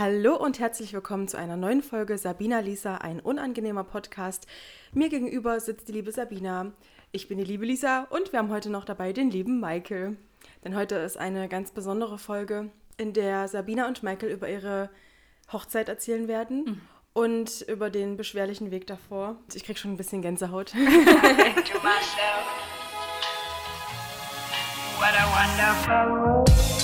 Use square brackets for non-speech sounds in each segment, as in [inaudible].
Hallo und herzlich willkommen zu einer neuen Folge Sabina Lisa, ein unangenehmer Podcast. Mir gegenüber sitzt die liebe Sabina. Ich bin die liebe Lisa und wir haben heute noch dabei den lieben Michael. Denn heute ist eine ganz besondere Folge, in der Sabina und Michael über ihre Hochzeit erzählen werden mhm. und über den beschwerlichen Weg davor. Ich krieg schon ein bisschen Gänsehaut. [laughs] What a wonderful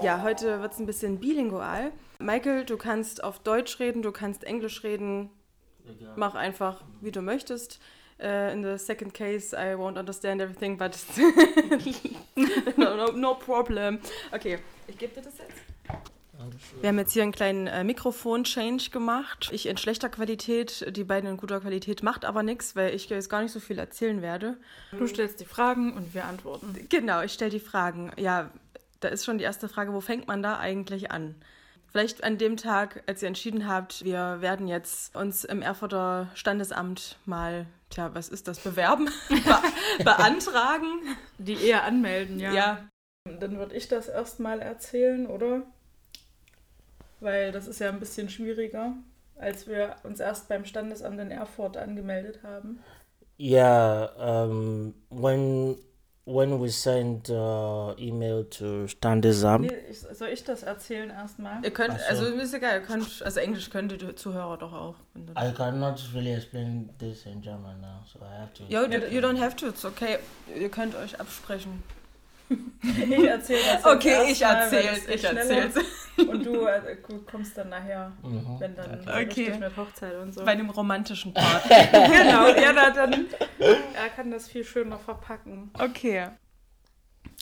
Ja, heute wird es ein bisschen bilingual. Michael, du kannst auf Deutsch reden, du kannst Englisch reden. Egal. Mach einfach, wie du möchtest. Uh, in the second case, I won't understand everything, but [laughs] no, no, no problem. Okay, ich gebe dir das jetzt. Wir haben jetzt hier einen kleinen äh, Mikrofon-Change gemacht. Ich in schlechter Qualität, die beiden in guter Qualität, macht aber nichts, weil ich jetzt gar nicht so viel erzählen werde. Du stellst die Fragen und wir antworten. Genau, ich stelle die Fragen. Ja, da ist schon die erste Frage, wo fängt man da eigentlich an? Vielleicht an dem Tag, als ihr entschieden habt, wir werden jetzt uns im Erfurter Standesamt mal, tja, was ist das, bewerben, [laughs] Be beantragen. Die eher anmelden, ja. Ja. Dann würde ich das erstmal erzählen, oder? Weil das ist ja ein bisschen schwieriger, als wir uns erst beim Standesamt in Erfurt angemeldet haben. Yeah, um, when when we send uh, email to Standesamt. Nee, ich, soll ich das erzählen erstmal? Ihr könnt, so. also ist egal, ihr könnt, also Englisch könnt die Zuhörer doch auch. I cannot really explain this in German now, so I have to. Yo, you don't have to, it's okay. Ihr könnt euch absprechen. [laughs] ich erzähle das. Okay, ich erzähle ich erzähle Und du äh, kommst dann nachher, mhm. wenn dann okay. mit Hochzeit und so. Bei dem romantischen Part. [laughs] genau, ja, dann, er kann das viel schöner verpacken. Okay.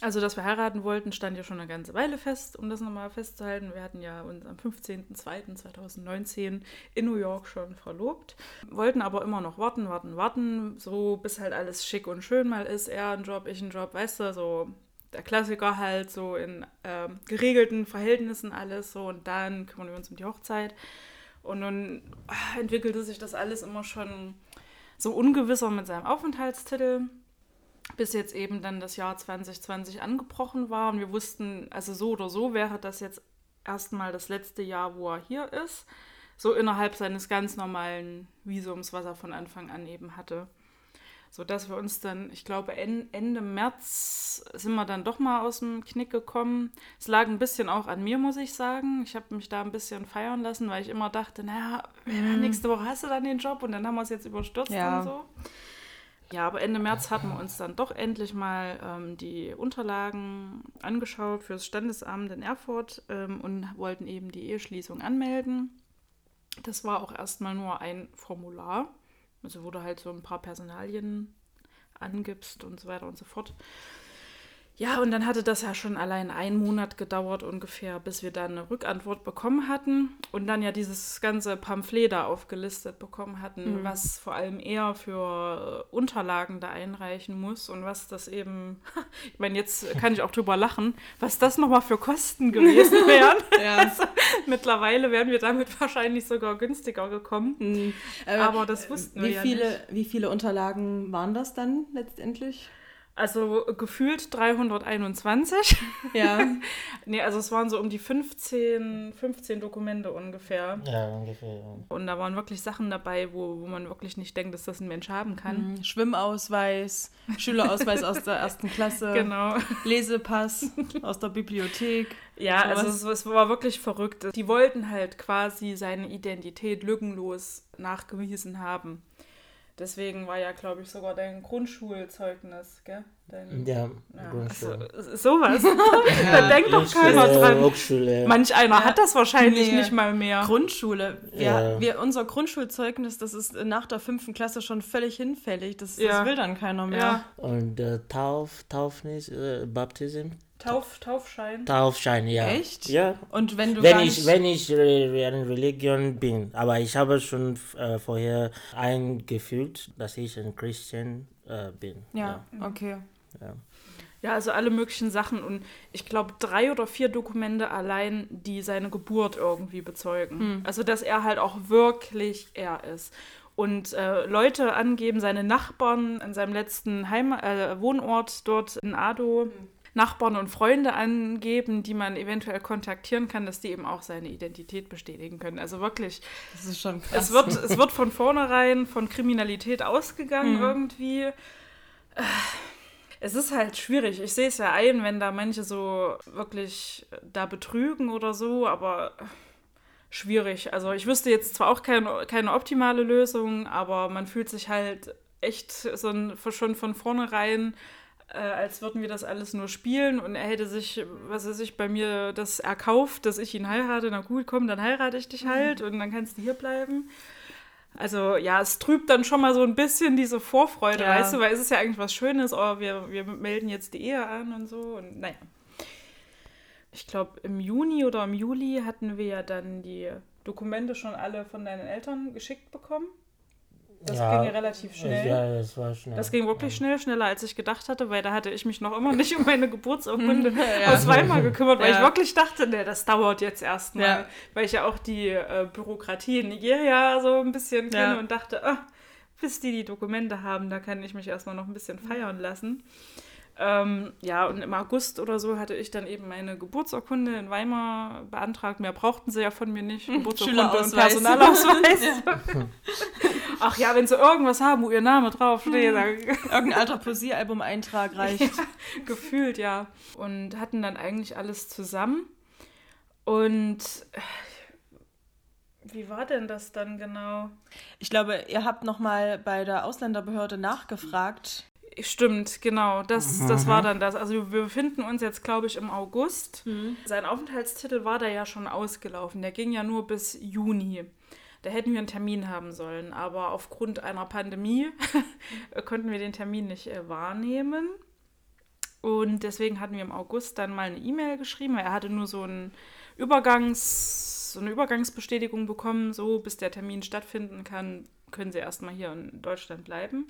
Also, dass wir heiraten wollten, stand ja schon eine ganze Weile fest, um das nochmal festzuhalten. Wir hatten ja uns am 15.02.2019 in New York schon verlobt, wollten aber immer noch warten, warten, warten, so bis halt alles schick und schön mal ist. Er ein Job, ich ein Job, weißt du, so der Klassiker halt so in ähm, geregelten Verhältnissen alles so und dann kümmern wir uns um die Hochzeit. Und nun ach, entwickelte sich das alles immer schon so ungewisser mit seinem Aufenthaltstitel, bis jetzt eben dann das Jahr 2020 angebrochen war und wir wussten, also so oder so wäre das jetzt erstmal das letzte Jahr, wo er hier ist, so innerhalb seines ganz normalen Visums, was er von Anfang an eben hatte sodass wir uns dann, ich glaube, Ende März sind wir dann doch mal aus dem Knick gekommen. Es lag ein bisschen auch an mir, muss ich sagen. Ich habe mich da ein bisschen feiern lassen, weil ich immer dachte, naja, mm. nächste Woche hast du dann den Job und dann haben wir es jetzt überstürzt ja. und so. Ja, aber Ende März hatten wir uns dann doch endlich mal ähm, die Unterlagen angeschaut fürs Standesamt in Erfurt ähm, und wollten eben die Eheschließung anmelden. Das war auch erstmal nur ein Formular. Also wo du halt so ein paar Personalien angibst und so weiter und so fort. Ja, und dann hatte das ja schon allein einen Monat gedauert ungefähr, bis wir dann eine Rückantwort bekommen hatten und dann ja dieses ganze Pamphlet da aufgelistet bekommen hatten, mhm. was vor allem er für äh, Unterlagen da einreichen muss und was das eben, [laughs] ich meine, jetzt kann ich auch drüber lachen, was das nochmal für Kosten gewesen [laughs] wären. ja. also, mittlerweile wären wir damit [laughs] wahrscheinlich sogar günstiger gekommen. Mhm. Aber, Aber, das wussten wie wir viele, ja nicht. Wie viele Unterlagen waren das dann letztendlich? Also gefühlt 321. Ja. [laughs] nee, also es waren so um die 15, 15 Dokumente ungefähr. Ja, ungefähr. Ja. Und da waren wirklich Sachen dabei, wo, wo man wirklich nicht denkt, dass das ein Mensch haben kann. Mhm. Schwimmausweis, Schülerausweis aus der ersten Klasse. Genau. Lesepass [laughs] aus der Bibliothek. Ja, also es, es war wirklich verrückt. Die wollten halt quasi seine Identität lückenlos nachgewiesen haben. Deswegen war ja, glaube ich, sogar dein Grundschulzeugnis, gell? Dein, ja, ja Grundschule. Also, sowas. ja, [laughs] da denkt doch keiner dran. Hochschule. Manch einer ja. hat das wahrscheinlich nee. nicht mal mehr. Grundschule. Wir, ja. wir, unser Grundschulzeugnis, das ist nach der fünften Klasse schon völlig hinfällig. Das, das will dann keiner mehr. Und äh, Tauf, Taufnis, äh, Baptism? Tauf, Taufschein. Taufschein, ja. Echt? Ja. Und wenn du wenn ich wenn ich in Religion bin, aber ich habe schon äh, vorher eingefühlt, dass ich ein Christian äh, bin. Ja, ja. okay. Ja. Ja, also alle möglichen Sachen und ich glaube drei oder vier Dokumente allein, die seine Geburt irgendwie bezeugen. Hm. Also dass er halt auch wirklich er ist. Und äh, Leute angeben, seine Nachbarn an seinem letzten Heim äh, Wohnort dort in Ado, Nachbarn und Freunde angeben, die man eventuell kontaktieren kann, dass die eben auch seine Identität bestätigen können. Also wirklich, Das ist schon krass. es wird, es wird von vornherein von Kriminalität ausgegangen Mhm. irgendwie. Äh, Es ist halt schwierig. Ich sehe es ja ein, wenn da manche so wirklich da betrügen oder so, aber schwierig. Also ich wüsste jetzt zwar auch keine, keine optimale Lösung, aber man fühlt sich halt echt so ein, schon von vornherein, äh, als würden wir das alles nur spielen und er hätte sich, was er sich bei mir das erkauft, dass ich ihn heirate. Na gut, komm, dann heirate ich dich halt und dann kannst du hier bleiben. Also ja, es trübt dann schon mal so ein bisschen diese Vorfreude, Ja. weißt du, weil es ist ja eigentlich was Schönes, oh, wir, wir melden jetzt die Ehe an und so und naja. Ich glaube, im Juni oder im Juli hatten wir ja dann die Dokumente schon alle von deinen Eltern geschickt bekommen. Das Ja, ging ja relativ schnell. Ja, das war schnell. Das ging wirklich schnell, schneller als ich gedacht hatte, weil da hatte ich mich noch immer nicht um meine Geburtsurkunde [laughs] Ja. aus Weimar gekümmert, weil Ja. ich wirklich dachte, nee, das dauert jetzt erstmal. Ja. Weil ich ja auch die äh, Bürokratie in Nigeria so ein bisschen kenne Ja. und dachte, ah, bis die die Dokumente haben, da kann ich mich erstmal noch ein bisschen feiern lassen. Ähm, ja, und im August oder so hatte ich dann eben meine Geburtsurkunde in Weimar beantragt. Mehr brauchten sie ja von mir nicht. [laughs] Geburtsurkunde und. Personalausweis. [laughs] [laughs] Ach ja, wenn sie irgendwas haben, wo ihr Name draufsteht, dann Irgendein alter Poesiealbum-Eintrag reicht. gefühlt, ja. Und hatten dann eigentlich alles zusammen. Und äh, wie war denn das dann genau? Ich glaube, ihr habt noch mal bei der Ausländerbehörde nachgefragt. Stimmt, genau. Das, das war dann das. Also wir befinden uns jetzt, glaube ich, im August. Mhm. Sein Aufenthaltstitel war da ja schon ausgelaufen. Der ging ja nur bis Juni. Da hätten wir einen Termin haben sollen, aber aufgrund einer Pandemie [laughs] konnten wir den Termin nicht äh, wahrnehmen. Und deswegen hatten wir im August dann mal eine E-Mail geschrieben, weil er hatte nur so, ein Übergangs, so eine Übergangsbestätigung bekommen, so bis der Termin stattfinden kann, können sie erstmal hier in Deutschland bleiben.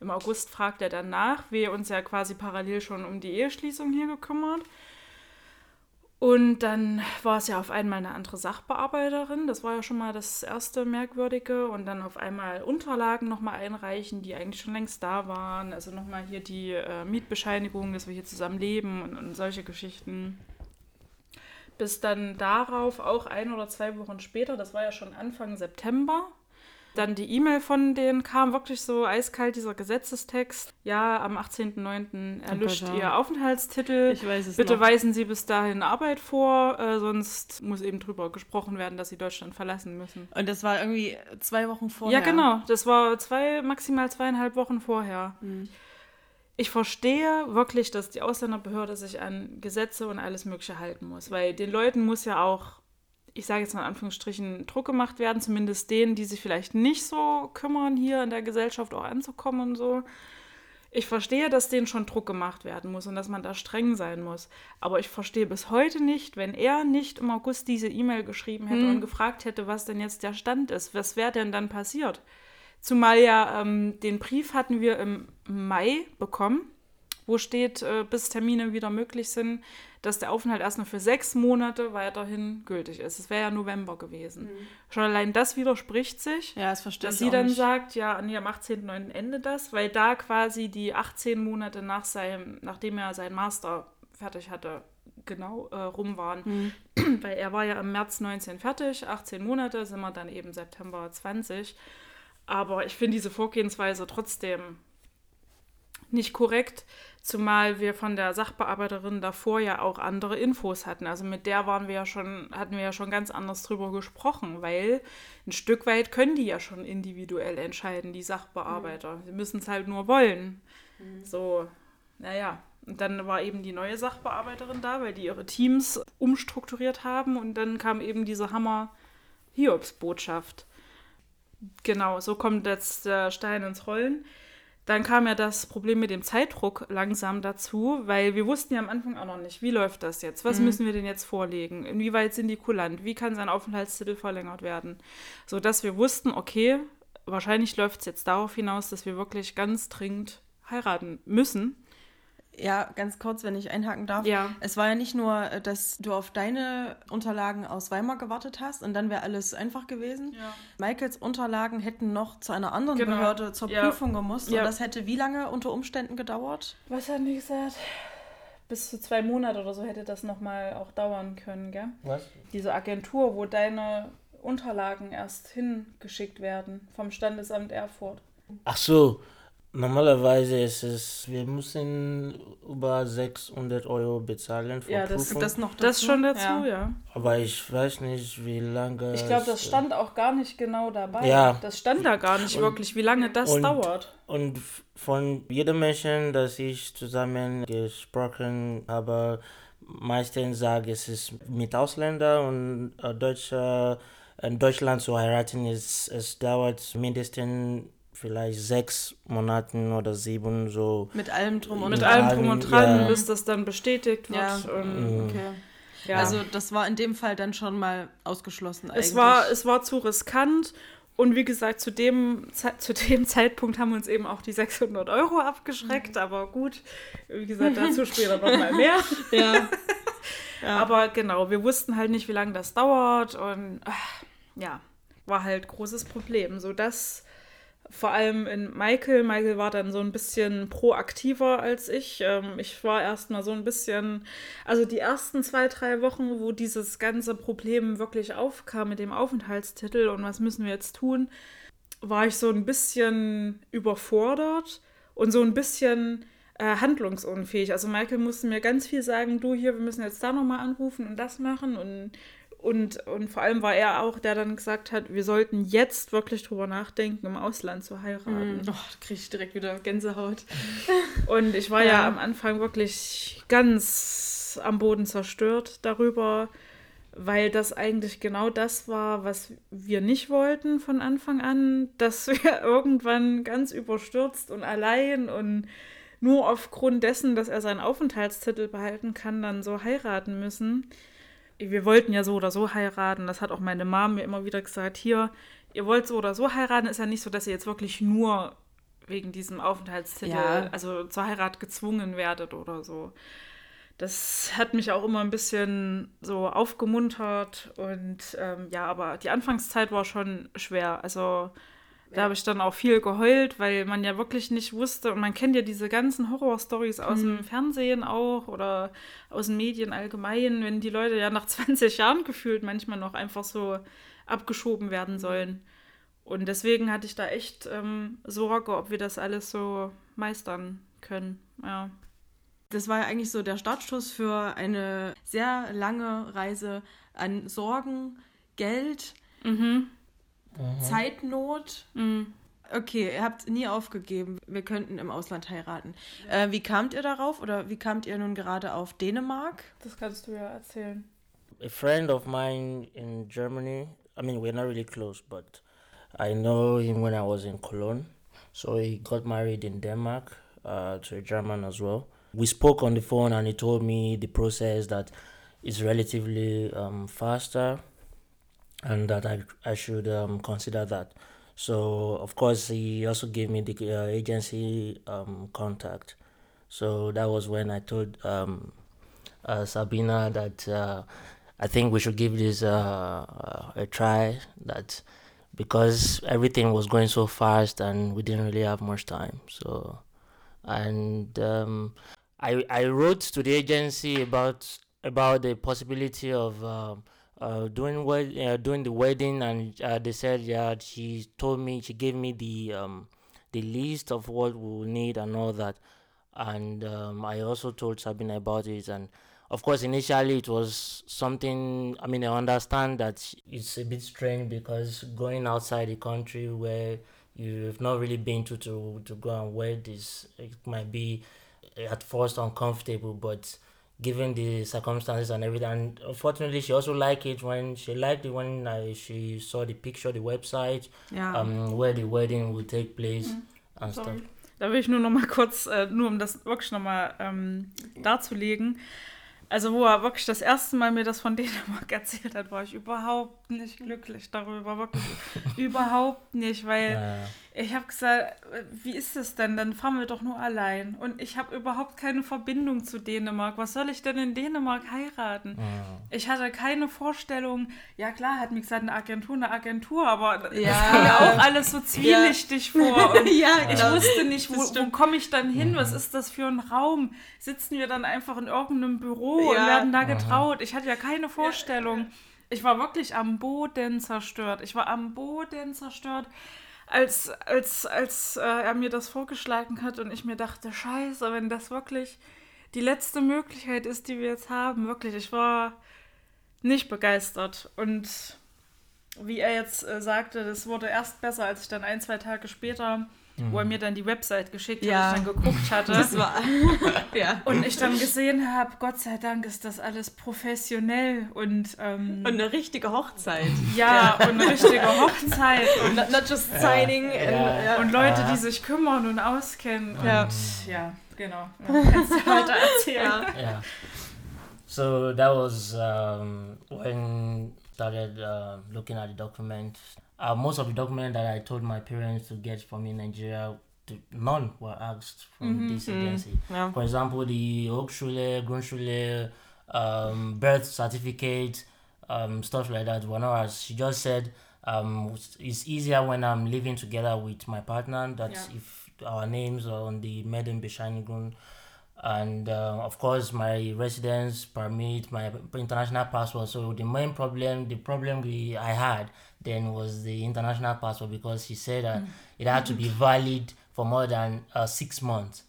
Im August fragt er dann nach, wir uns ja quasi parallel schon um die Eheschließung hier gekümmert. Und dann war es ja auf einmal eine andere Sachbearbeiterin. Das war ja schon mal das erste Merkwürdige. Und dann auf einmal Unterlagen nochmal einreichen, die eigentlich schon längst da waren. Also nochmal hier die äh, Mietbescheinigung, dass wir hier zusammen leben und, und solche Geschichten. Bis dann darauf auch ein oder zwei Wochen später, das war ja schon Anfang September, dann die E-Mail von denen kam wirklich so eiskalt, dieser Gesetzestext. Ja, am 18.09. erlischt ja. ihr Aufenthaltstitel. Ich weiß es Bitte noch. weisen Sie bis dahin Arbeit vor, äh, sonst muss eben drüber gesprochen werden, dass Sie Deutschland verlassen müssen. Und das war irgendwie zwei Wochen vorher. Ja, genau. Das war zwei, maximal zweieinhalb Wochen vorher. Mhm. Ich verstehe wirklich, dass die Ausländerbehörde sich an Gesetze und alles Mögliche halten muss, weil den Leuten muss ja auch, ich sage jetzt mal in Anführungsstrichen, Druck gemacht werden, zumindest denen, die sich vielleicht nicht so kümmern, hier in der Gesellschaft auch anzukommen und so. Ich verstehe, dass denen schon Druck gemacht werden muss und dass man da streng sein muss. Aber ich verstehe bis heute nicht, wenn er nicht im August diese E-Mail geschrieben hätte Hm. und gefragt hätte, was denn jetzt der Stand ist. Was wäre denn dann passiert? Zumal ja ähm, den Brief hatten wir im Mai bekommen, wo steht, äh, bis Termine wieder möglich sind, dass der Aufenthalt erst nur für sechs Monate weiterhin gültig ist. Es wäre ja November gewesen. Schon allein das widerspricht sich Ja, das verstehe dass sie dann nicht. sagt, ja, nee, am 18.09. Ende das, weil da quasi die 18 Monate nach seinem, nachdem er seinen Master fertig hatte, genau äh, rum waren. Mhm. [clears throat] Weil er war ja im März 19 fertig, 18 Monate, sind wir dann eben September 20. Aber ich finde diese Vorgehensweise trotzdem nicht korrekt, zumal wir von der Sachbearbeiterin davor ja auch andere Infos hatten. Also mit der waren wir ja schon, hatten wir ja schon ganz anders drüber gesprochen, weil ein Stück weit können die ja schon individuell entscheiden, die Sachbearbeiter. Sie müssen es halt nur wollen. So, naja. Und dann war eben die neue Sachbearbeiterin da, weil die ihre Teams umstrukturiert haben und dann kam eben diese Hammer-Hiobs-Botschaft. Genau, so kommt jetzt der Stein ins Rollen. Dann kam ja das Problem mit dem Zeitdruck langsam dazu, weil wir wussten ja am Anfang auch noch nicht, wie läuft das jetzt? Was müssen wir denn jetzt vorlegen? Inwieweit sind die kulant? Wie kann sein Aufenthaltstitel verlängert werden? So dass wir wussten, okay, wahrscheinlich läuft es jetzt darauf hinaus, dass wir wirklich ganz dringend heiraten müssen. Ja, ganz kurz, wenn ich einhaken darf. Ja. Es war ja nicht nur, äh, dass du auf deine Unterlagen aus Weimar gewartet hast und dann wäre alles einfach gewesen. Ja. Michaels Unterlagen hätten noch zu einer anderen Genau. Behörde zur Ja. Prüfung gemusst. Ja. Und das hätte wie lange unter Umständen gedauert? Was hat die gesagt? Bis zu zwei Monate oder so hätte das nochmal auch dauern können, gell? Was? Diese Agentur, wo deine Unterlagen erst hingeschickt werden vom Standesamt Erfurt. Ach so, normalerweise ist es, wir müssen über 600 Euro bezahlen für Ja, das- Prüfung. Das noch dazu? Das schon dazu, ja. aber ich weiß nicht, wie lange. Ich glaube, das stand auch gar nicht genau dabei. Ja. Das stand da gar nicht Und- wirklich, wie lange das und- dauert. Und f- von jedem Menschen, das ich zusammen gesprochen habe, meistens sagen, es ist mit Ausländern und äh, Deutscher, in Deutschland zu heiraten, ist, es dauert mindestens vielleicht sechs Monaten oder sieben so. Mit allem drum und Mit allem drum und dran, ja. bis das dann bestätigt wird. Ja. Und, Mhm. Okay. ja. Also das war in dem Fall dann schon mal ausgeschlossen eigentlich. es, war, es war zu riskant. Und wie gesagt, zu dem, zu dem [laughs] Zeitpunkt haben uns eben auch die 600 Euro abgeschreckt. Aber gut, wie gesagt, dazu [laughs] später nochmal mehr. ja. [laughs] ja. Aber genau, wir wussten halt nicht, wie lange das dauert. Und ach, ja, war halt großes Problem. So dass vor allem in Michael, Michael war dann so ein bisschen proaktiver als ich. Ähm, ich war erstmal so ein bisschen, also die ersten zwei, drei Wochen, wo dieses ganze Problem wirklich aufkam mit dem Aufenthaltstitel und was müssen wir jetzt tun, war ich so ein bisschen überfordert und so ein bisschen äh, handlungsunfähig. Also Michael musste mir ganz viel sagen, du hier, wir müssen jetzt da nochmal anrufen und das machen und und, und vor allem war er auch, der dann gesagt hat, wir sollten jetzt wirklich drüber nachdenken, im Ausland zu heiraten. Oh, da kriege ich direkt wieder Gänsehaut. [laughs] Und ich war ja. Ja. am Anfang wirklich ganz am Boden zerstört darüber, weil das eigentlich genau das war, was wir nicht wollten von Anfang an, [laughs] dass wir irgendwann ganz überstürzt und allein und nur aufgrund dessen, dass er seinen Aufenthaltstitel behalten kann, dann so heiraten müssen. Wir wollten ja so oder so heiraten. Das hat auch meine Mom mir immer wieder gesagt. Hier, ihr wollt so oder so heiraten. Ist ja nicht so, dass ihr jetzt wirklich nur wegen diesem Aufenthaltstitel, Ja. also zur Heirat gezwungen werdet oder so. Das hat mich auch immer ein bisschen so aufgemuntert und ähm, ja, aber die Anfangszeit war schon schwer. Also da habe ich dann auch viel geheult, weil man ja wirklich nicht wusste und man kennt ja diese ganzen Horrorstories aus dem Fernsehen auch oder aus den Medien allgemein, wenn die Leute ja nach [laughs] 20 Jahren gefühlt manchmal noch einfach so abgeschoben werden sollen. Und deswegen hatte ich da echt ähm, Sorge, ob wir das alles so meistern können. Ja. Das war ja eigentlich so der Startschuss für eine sehr lange Reise an Sorgen, Geld, Mhm. Zeitnot. Mhm. Okay, ihr habt nie aufgegeben, wir könnten im Ausland heiraten. Äh, wie kamt ihr darauf oder wie kamt ihr nun gerade auf Dänemark? Das kannst du ja erzählen. a friend of mine in Germany. I mean, we're not really close, but I know him when I was in Cologne. So he got married in Denmark uh, to a German as well. We spoke on the phone, and he told me the process that is relatively um, faster, and that I I should um, consider that. So of course, he also gave me the uh, agency um, contact. So that was when I told um, uh, Sabina that uh, I think we should give this uh, uh, a try. That because everything was going so fast and we didn't really have much time. So, and um, I I wrote to the agency about about the possibility of. Uh, doing wed- uh, the wedding, and uh, they said, yeah, she told me, she gave me the um, the list of what we will need and all that, and um, I also told Sabina about it, and of course, initially it was something. I mean, I understand that it's a bit strange because going outside the country where you've not really been to to, to go and wed is it might be at first uncomfortable, but given the circumstances and everything, and unfortunately, she also liked it when she liked it when uh, she saw the picture, the website, Ja. um, where the wedding would take place and stuff. Sorry. Da will ich nur noch mal kurz, äh, nur um das wirklich noch mal ähm, darzulegen. Also wo er wirklich das erste Mal mir das von Dänemark [laughs] erzählt hat, war ich überhaupt nicht glücklich darüber, wirklich [laughs] überhaupt nicht, weil Uh, Ich habe gesagt, wie ist das denn? Dann fahren wir doch nur allein. Und ich habe überhaupt keine Verbindung zu Dänemark. Was soll ich denn in Dänemark heiraten? Mhm. Ich hatte keine Vorstellung. Ja klar, hat mir gesagt, eine Agentur, eine Agentur, aber Ja. das kam mir auch alles so zwielichtig vor. [laughs] Und ja, ich genau. wusste nicht, wo, wo komme ich dann hin? Was ist das für ein Raum? Sitzen wir dann einfach in irgendeinem Büro und Ja. werden da getraut? Ich hatte ja keine Vorstellung. Ich war wirklich am Boden zerstört. Ich war am Boden zerstört, als, als, als äh, er mir das vorgeschlagen hat und ich mir dachte, scheiße, wenn das wirklich die letzte Möglichkeit ist, die wir jetzt haben, wirklich, ich war nicht begeistert. Und wie er jetzt äh, sagte, das wurde erst besser, als ich dann ein, zwei Tage später, wo er mir dann die Website geschickt Ja. hat, ich dann geguckt hatte. Das war. [laughs] ja. Und ich dann gesehen habe, Gott sei Dank ist das alles professionell und, ähm, Und eine richtige Hochzeit. ja, und eine richtige Hochzeit und, [laughs] Not, not just signing. Ja. and- ja. und Leute, Ja. die sich kümmern und auskennen. Ja. Und ja, genau. Ja, kannst du weiter erzählen. Ja. yeah. So that was um, when started uh, looking at the document. Uh, most of the document that I told my parents to get from in Nigeria, to, none were asked from this agency. Ja. For example, the Hochschule, Grundschule, um, birth certificate, um, stuff like that were not asked. She just said um, it's easier when I'm living together with my partner that Yeah. if our names are on the Meden Bescheinigung and uh, of course my residence permit my international passport so the main problem the problem we i had then was the international passport because she said that it had to be valid for more than uh, six months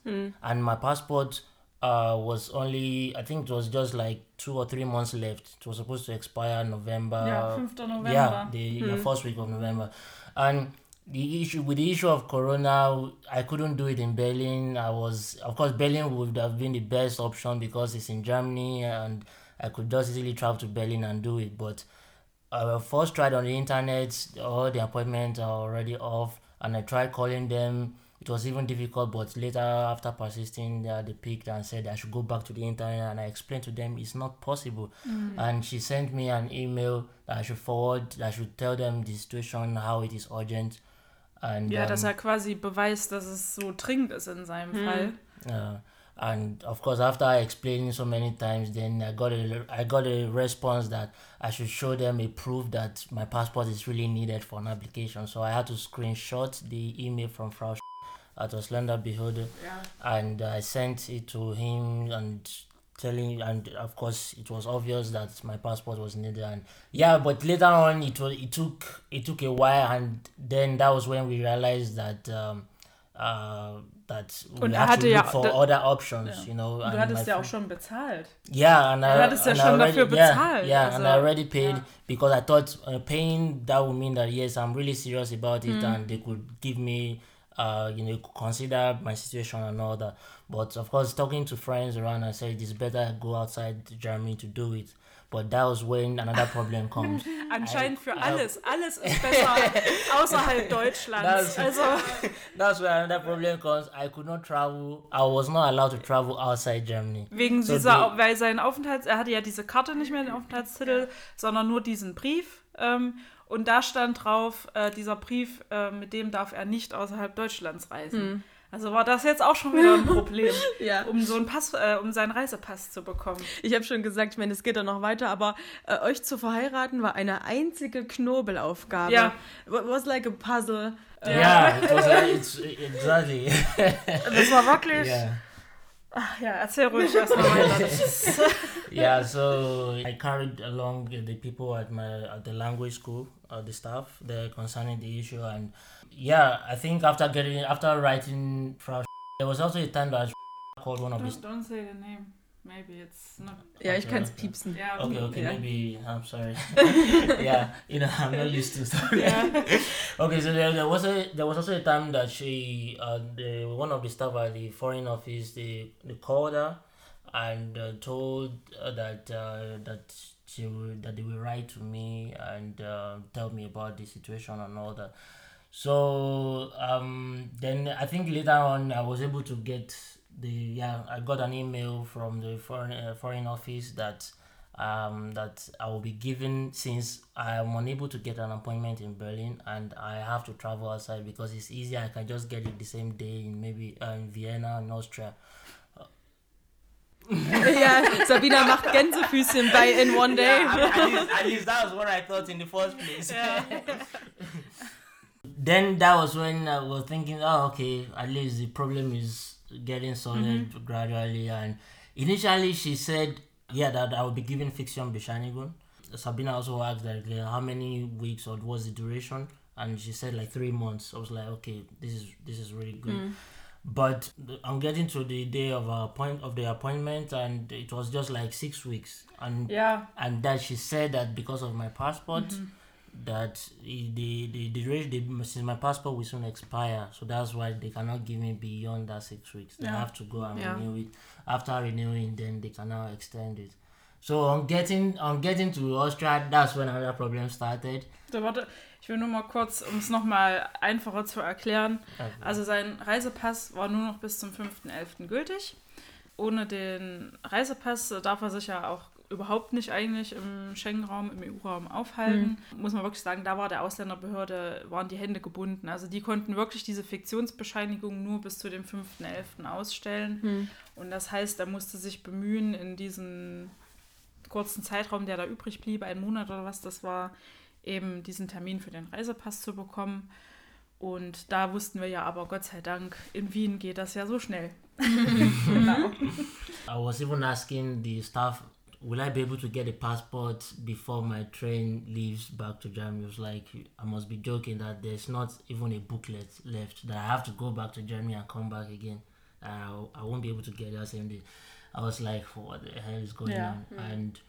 and my passport uh, was only i think it was just like two or three months left it was supposed to expire november Ja, 5. November. yeah, the, the first week of November. And the issue with the issue of Corona, I couldn't do it in Berlin. I was, of course, Berlin would have been the best option because it's in Germany and I could just easily travel to Berlin and do it. But I first tried on the internet, all the appointments are already off, and I tried calling them. It was even difficult, but later, after persisting, uh, they picked and said I should go back to the internet. And I explained to them it's not possible. And she sent me an email that I should forward, that I should tell them the situation, how it is urgent. And Ja, um, dass er quasi beweist, dass es so dringend ist in seinem Fall. uh, and of course, after I explained so many times, then I got a I got a response that I should show them a proof that my passport is really needed for an application. So I had to screenshot the email from Frau at Oslanda Behode, Ja. and I sent it to him and telling and of course it was obvious that my passport was needed and yeah but later on it was it took it took a while and then that was when we realized that um uh that we Und er hatte to ja- look for da- other options Ja. you know Du hattest ja auch schon bezahlt. yeah, and I, Du hattest ja schon already, dafür yeah, bezahlt, Yeah, and I also, already paid ja. because I thought uh, paying that would mean that yes, I'm really serious about Mm. it, and they could give me, uh, you know, consider my situation and all that. But of course, talking to friends around, I said it's better I go outside Germany to do it. But that was when another problem [laughs] comes. Anscheinend für I- alles. Alles ist [laughs] besser außerhalb Deutschlands. Das- Also, [laughs] That's where another problem comes. I could not travel. I was not allowed to travel outside Germany. wegen So dieser, die- weil sein Aufenthalts, er hatte ja diese Karte nicht mehr, den Aufenthaltstitel, sondern nur diesen Brief. Ähm, und da stand drauf, äh, dieser Brief, äh, mit dem darf er nicht außerhalb Deutschlands reisen. Also war das jetzt auch schon wieder ein Problem, [laughs] Ja. um so einen Pass, äh, um seinen Reisepass zu bekommen. Ich habe schon gesagt, ich meine, es geht dann noch weiter, aber äh, euch zu verheiraten war eine einzige Knobelaufgabe. Ja. It was like a puzzle. Äh, Yeah, it was like, it's exactly. Das war wirklich. [laughs] yeah. Ach ja, erzähl ruhig erstmal weiter. Yeah, so I carried along the people at my at the language school, uh, the staff there concerning the issue, and yeah, I think after getting after writing Frau, there was also a time that I called one of don't, these. don't say the name. Maybe it's not. Ja, ich Okay, kann es okay. piepsen. Ja, Okay, okay, Yeah. maybe I'm sorry. [laughs] yeah, you know I'm not used to [laughs] sorry. Ja. [laughs] okay, so there, there was a there was also a time that she uh the one of the staff at the foreign office they, they called her and uh, told uh, that uh, that she would that they will write to me and uh, tell me about the situation and all that. So um then I think later on I was able to get the yeah I got an email from the foreign uh, foreign office that um, that I will be given since I'm unable to get an appointment in Berlin and I have to travel outside because it's easier. I can just get it the same day in maybe uh, in Vienna, in Austria. [laughs] ja, Sabina macht Gänsefüßchen bei In One Day. Yeah, at, least, at least that was what I thought in the first place. [laughs] then that was when I was thinking, oh, okay, at least the problem is getting solved Mm-hmm. gradually. And initially, she said, yeah, that I will be given fiction Bishanigun. Sabina also asked like, like, how many weeks or what's the duration, and she said like three months. I was like, okay, this is this is really good. Mm. But I'm getting to the day of our point of the appointment, and it was just like six weeks, and yeah, and that she said that because of my passport Mm-hmm. That the the the, rate the since my passport will soon expire so that's why they cannot give me beyond that six weeks they Yeah. have to go and Yeah. renew it after renewing then they can now extend it so on getting on getting to austria that's when another problem started so warte, ich will nur mal kurz, um es nochmal einfacher zu erklären. Also sein Reisepass war nur noch bis zum 5.11. gültig. Ohne den Reisepass äh, darf er sich ja auch überhaupt nicht eigentlich im Schengen-Raum, im EU-Raum aufhalten. Muss man wirklich sagen, da war der Ausländerbehörde, waren die Hände gebunden. Also die konnten wirklich diese Fiktionsbescheinigung nur bis zu dem 5.11. ausstellen. Und das heißt, er musste sich bemühen, in diesen kurzen Zeitraum, der da übrig blieb, einen Monat oder was das war, eben diesen Termin für den Reisepass zu bekommen. Und da wussten wir ja aber Gott sei Dank, in Wien geht das ja so schnell. genau. i was even asking the staff will i be able to get a passport before my train leaves back to germany? It was like i must be joking that there's not even a booklet left that i have to go back to germany and come back again. Uh, i won't be able to get that same day. I was like what the hell is going Yeah. on? And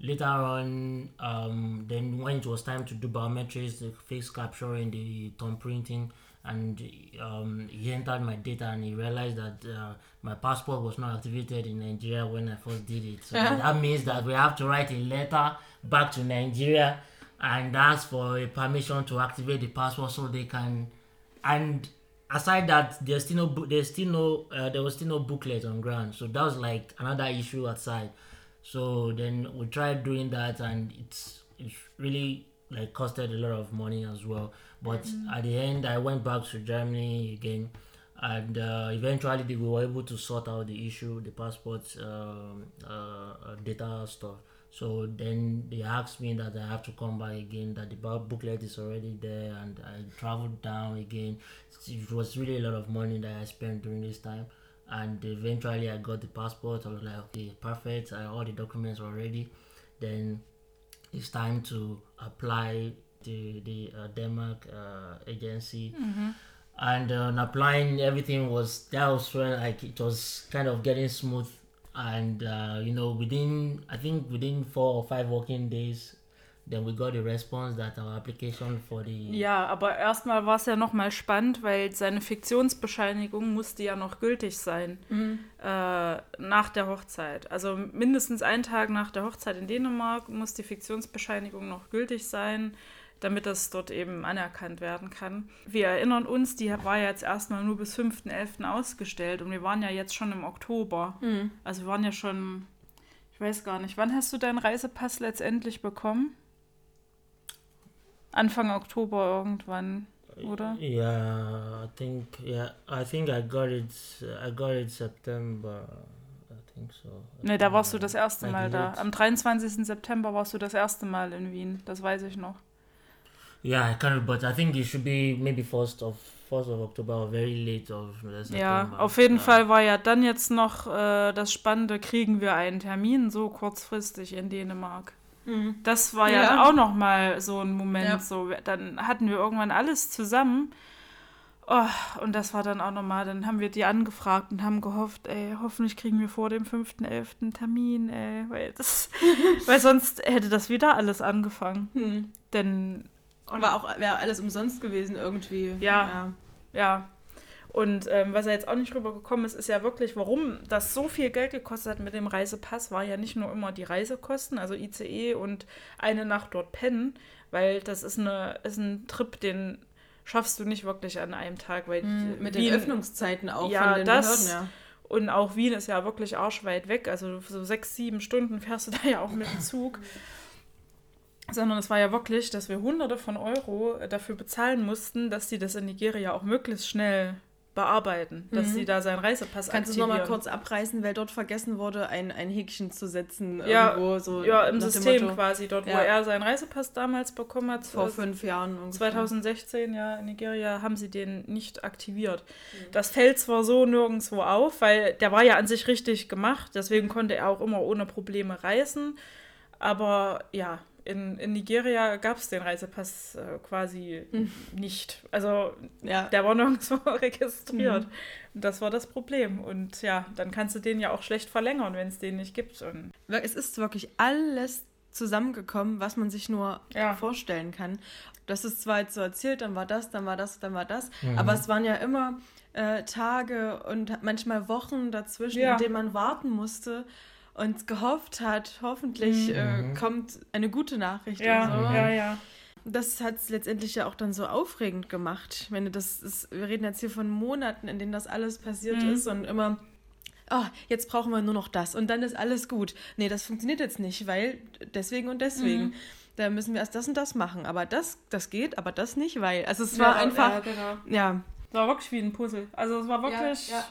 later on um, then when it was time to do biometrics the face capturing the thumb printing and um, he entered my data and he realized that uh, my passport was not activated in Nigeria when I first did it. So [laughs] that means that we have to write a letter back to Nigeria and ask for a permission to activate the passport so they can. And aside that, there's still no there's still no uh, there was still no booklet on ground. So that was like another issue aside. So then we tried doing that and it's it's really like costed a lot of money as well. But at the end, I went back to Germany again, and uh, eventually they were able to sort out the issue, the passport um, uh, uh, data stuff. So then they asked me that I have to come back again, that the booklet is already there, and I traveled down again. It was really a lot of money that I spent during this time. And eventually, I got the passport. I was like, okay, perfect. I, all the documents were ready. Then it's time to apply the the uh, Denmark uh, agency. And uh, on applying, everything was that was when like it was kind of getting smooth. And uh, you know, within I think within four or five working days, then we got a response that our application for the Ja, aber erstmal war es ja nochmal spannend, weil seine Fiktionsbescheinigung musste ja noch gültig sein äh, nach der Hochzeit. Also mindestens einen Tag nach der Hochzeit in Dänemark muss die Fiktionsbescheinigung noch gültig sein, damit das dort eben anerkannt werden kann. Wir erinnern uns, die war ja jetzt erstmal nur bis 5.11. ausgestellt und wir waren ja jetzt schon im Oktober. Also wir waren ja schon, ich weiß gar nicht, wann hast du deinen Reisepass letztendlich bekommen? Anfang Oktober irgendwann, oder? Yeah, I think yeah, I think I got it. I got it September. I think so. Ne, da warst du das erste Like Mal da. late. Am 23. September warst du das erste Mal in Wien, das weiß ich noch. Yeah, I can't. But I think it should be maybe first of first of October or very late of September. Ja, auf jeden Yeah. Fall war ja dann jetzt noch äh, das Spannende, kriegen wir einen Termin so kurzfristig in Dänemark. Das war ja, Ja. auch noch mal so ein Moment. Ja. So, dann hatten wir irgendwann alles zusammen. Oh, und das war dann auch nochmal, dann haben wir die angefragt und haben gehofft, ey, hoffentlich kriegen wir vor dem 5.11. einen Termin, ey, weil, das, [laughs] weil sonst hätte das wieder alles angefangen. Hm. Denn War auch wäre alles umsonst gewesen irgendwie. Ja. Ja. Und ähm, was er jetzt auch nicht rübergekommen ist, ist ja wirklich, warum das so viel Geld gekostet hat mit dem Reisepass, war ja nicht nur immer die Reisekosten, also ICE und eine Nacht dort pennen, weil das ist, eine, ist ein Trip, den schaffst du nicht wirklich an einem Tag, weil Hm, Mit den Wien- Öffnungszeiten auch Ja, von den das- Behörden, ja. Und auch Wien ist ja wirklich arschweit weg. Also so sechs, sieben Stunden fährst du [laughs] da ja auch mit dem Zug. Sondern es war ja wirklich, dass wir Hunderte von Euro dafür bezahlen mussten, dass die das in Nigeria auch möglichst schnell bearbeiten, dass Mhm. sie da seinen Reisepass Kannst du es nochmal aktivieren. kurz abreißen, weil dort vergessen wurde, ein, ein Häkchen zu setzen Ja, irgendwo so Ja, im System quasi, dort wo Ja. er seinen Reisepass damals bekommen hat. vor äh, fünf Jahren ungefähr. 2016, ja, in Nigeria haben sie den nicht aktiviert. Mhm. Das fällt zwar so nirgendwo auf, weil der war ja an sich richtig gemacht, deswegen konnte er auch immer ohne Probleme reisen. Aber ja, in, in Nigeria gab es den Reisepass äh, quasi Mhm. nicht. Also Ja. der war [laughs] nirgendwo registriert. Mhm. Und das war das Problem. Und ja, dann kannst du den ja auch schlecht verlängern, wenn es den nicht gibt. Und Es ist wirklich alles zusammengekommen, was man sich nur Ja. vorstellen kann. Das ist zwar jetzt so erzählt, dann war das, dann war das, dann war das, Mhm. aber es waren ja immer äh, Tage und manchmal Wochen dazwischen, Ja. in denen man warten musste und gehofft hat, hoffentlich Mhm. äh, kommt eine gute Nachricht. ja, so. ja, ja. Das hat es letztendlich ja auch dann so aufregend gemacht. Wenn du das ist, wir reden jetzt hier von Monaten, in denen das alles passiert Mhm. ist und immer, oh, jetzt brauchen wir nur noch das und dann ist alles gut. Nee, das funktioniert jetzt nicht, weil deswegen und deswegen. Mhm. Da müssen wir erst das und das machen. Aber das, das geht, aber das nicht, weil. Also es Ja, war einfach, Ja, genau. ja. Es war wirklich wie ein Puzzle. Also es war wirklich. ja.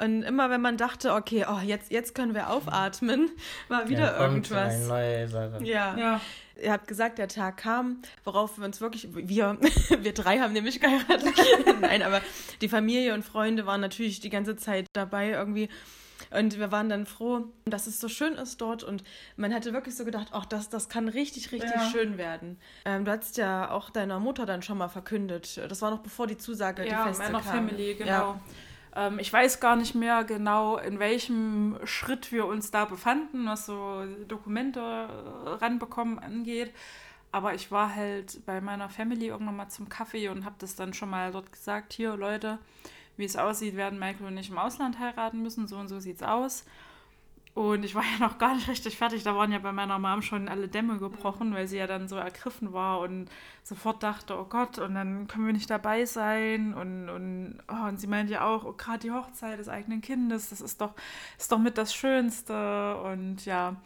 Und immer wenn man dachte, okay, oh, jetzt, jetzt können wir aufatmen, [laughs] war wieder Ja, irgendwas. Eine neue Sache. Ja. Ja. Ihr habt gesagt, der Tag kam, worauf wir uns wirklich, wir, [laughs] wir drei haben nämlich geheiratet. [laughs] Nein, aber die Familie und Freunde waren natürlich die ganze Zeit dabei irgendwie. Und wir waren dann froh, dass es so schön ist dort. Und man hatte wirklich so gedacht, ach, das, das kann richtig, richtig Ja. schön werden. Ähm, du hattest ja auch deiner Mutter dann schon mal verkündet. Das war noch bevor die Zusage, die ja, feste meiner kam. Family, genau. Ja. Ähm, ich weiß gar nicht mehr genau, in welchem Schritt wir uns da befanden, was so Dokumente äh, ranbekommen angeht. Aber ich war halt bei meiner Family irgendwann mal zum Kaffee und habe das dann schon mal dort gesagt, hier Leute, wie es aussieht, werden Michael und ich im Ausland heiraten müssen, so und so sieht's aus. Und ich war ja noch gar nicht richtig fertig. Da waren ja bei meiner Mom schon alle Dämme gebrochen, weil sie ja dann so ergriffen war und sofort dachte, oh Gott, und dann können wir nicht dabei sein. Und, und, oh, und sie meinte ja auch, oh, gerade die Hochzeit des eigenen Kindes, das ist doch, ist doch mit das Schönste. Und ja,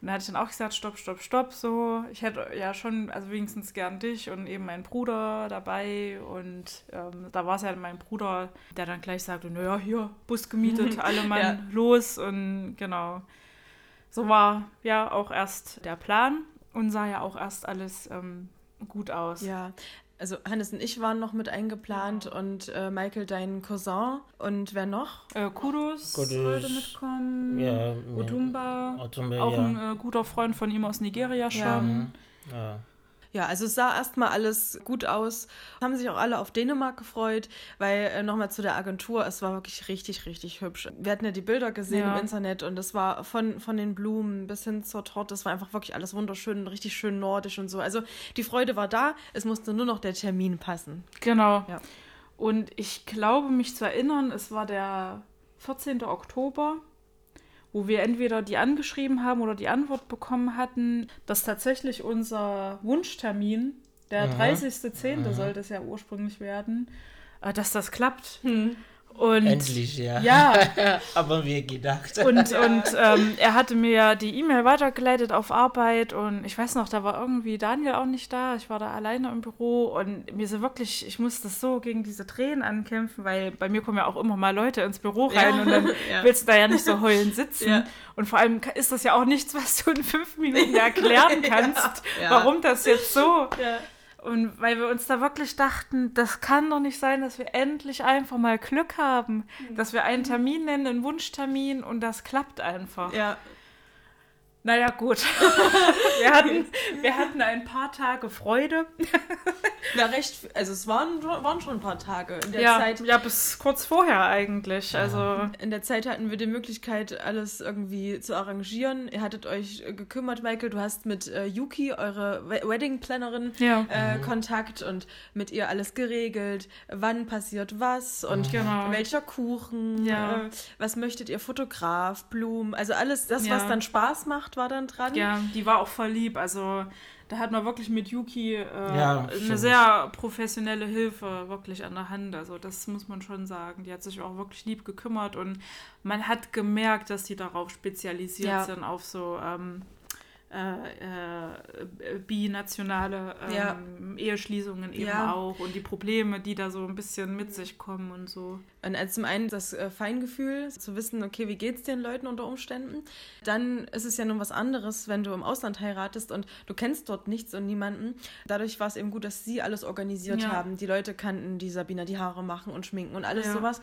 und da hatte ich dann auch gesagt, stopp, stopp, stopp, so. Ich hätte ja schon, also wenigstens gern dich und eben meinen Bruder dabei. Und ähm, da war es ja mein Bruder, der dann gleich sagte, naja, hier, Bus gemietet, [laughs] alle Mann Ja. los. Und genau, so war ja auch erst der Plan und sah ja auch erst alles ähm, gut aus. Ja, also Hannes und ich waren noch mit eingeplant und äh, Michael, dein Cousin und wer noch? Äh, Kudos, Kudus. sollte mitkommen. Ja, Otumba, Otumba, auch ja. ein äh, guter Freund von ihm aus Nigeria schon. Ja. Mhm. Ja. Ja, also es sah erstmal alles gut aus. Haben sich auch alle auf Dänemark gefreut, weil äh, nochmal zu der Agentur, es war wirklich richtig, richtig hübsch. Wir hatten ja die Bilder gesehen Ja. im Internet und es war von, von den Blumen bis hin zur Torte, es war einfach wirklich alles wunderschön, und richtig schön nordisch und so. Also die Freude war da, es musste nur noch der Termin passen. Genau. Ja. Und ich glaube, mich zu erinnern, es war der 14. Oktober, wo wir entweder die angeschrieben haben oder die Antwort bekommen hatten, dass tatsächlich unser Wunschtermin, der Mhm. 30.10. sollte es ja ursprünglich werden, äh, dass das klappt. Und Endlich, ja. ja, [laughs] Haben wir gedacht. und, und ähm, er hatte mir die E-Mail weitergeleitet auf Arbeit und ich weiß noch, da war irgendwie Daniel auch nicht da. Ich war da alleine im Büro und mir so wirklich, ich musste so gegen diese Tränen ankämpfen, weil bei mir kommen ja auch immer mal Leute ins Büro rein Ja. und dann [laughs] Ja. willst du da ja nicht so heulend sitzen. Ja. Und vor allem ist das ja auch nichts, was du in fünf Minuten [laughs] erklären kannst, warum das jetzt so. Und weil wir uns da wirklich dachten, das kann doch nicht sein, dass wir endlich einfach mal Glück haben, dass wir einen Termin nennen, einen Wunschtermin und das klappt einfach. Ja, Naja, gut. [laughs] wir, hatten, wir hatten ein paar Tage Freude. ja recht, also es waren, waren schon ein paar Tage. In der Ja, Zeit ja, bis kurz vorher eigentlich. Also, In der Zeit hatten wir die Möglichkeit, alles irgendwie zu arrangieren. Ihr hattet euch äh, gekümmert, Michael. Du hast mit äh, Yuki, eure We Wedding-Plannerin, ja. äh, Kontakt und mit ihr alles geregelt. Wann passiert was und Genau. welcher Kuchen. Ja. Äh, was möchtet ihr? Fotograf, Blumen. Also alles, das, Ja. was dann Spaß macht, war dann dran. Ja, die war auch voll lieb. Also da hat man wirklich mit Yuki äh, ja, eine sehr professionelle Hilfe wirklich an der Hand. Also das muss man schon sagen. Die hat sich auch wirklich lieb gekümmert und man hat gemerkt, dass die darauf spezialisiert ja. sind, auf so ähm, äh, äh, binationale ähm, ja. Eheschließungen eben ja. auch und die Probleme, die da so ein bisschen mit sich kommen und so. Und also zum einen das äh, Feingefühl, zu wissen, okay, wie geht es den Leuten unter Umständen. Dann ist es ja nun was anderes, wenn du im Ausland heiratest und du kennst dort nichts und niemanden. Dadurch war es eben gut, dass sie alles organisiert ja. haben. Die Leute kannten die Sabina die Haare machen und schminken und alles sowas.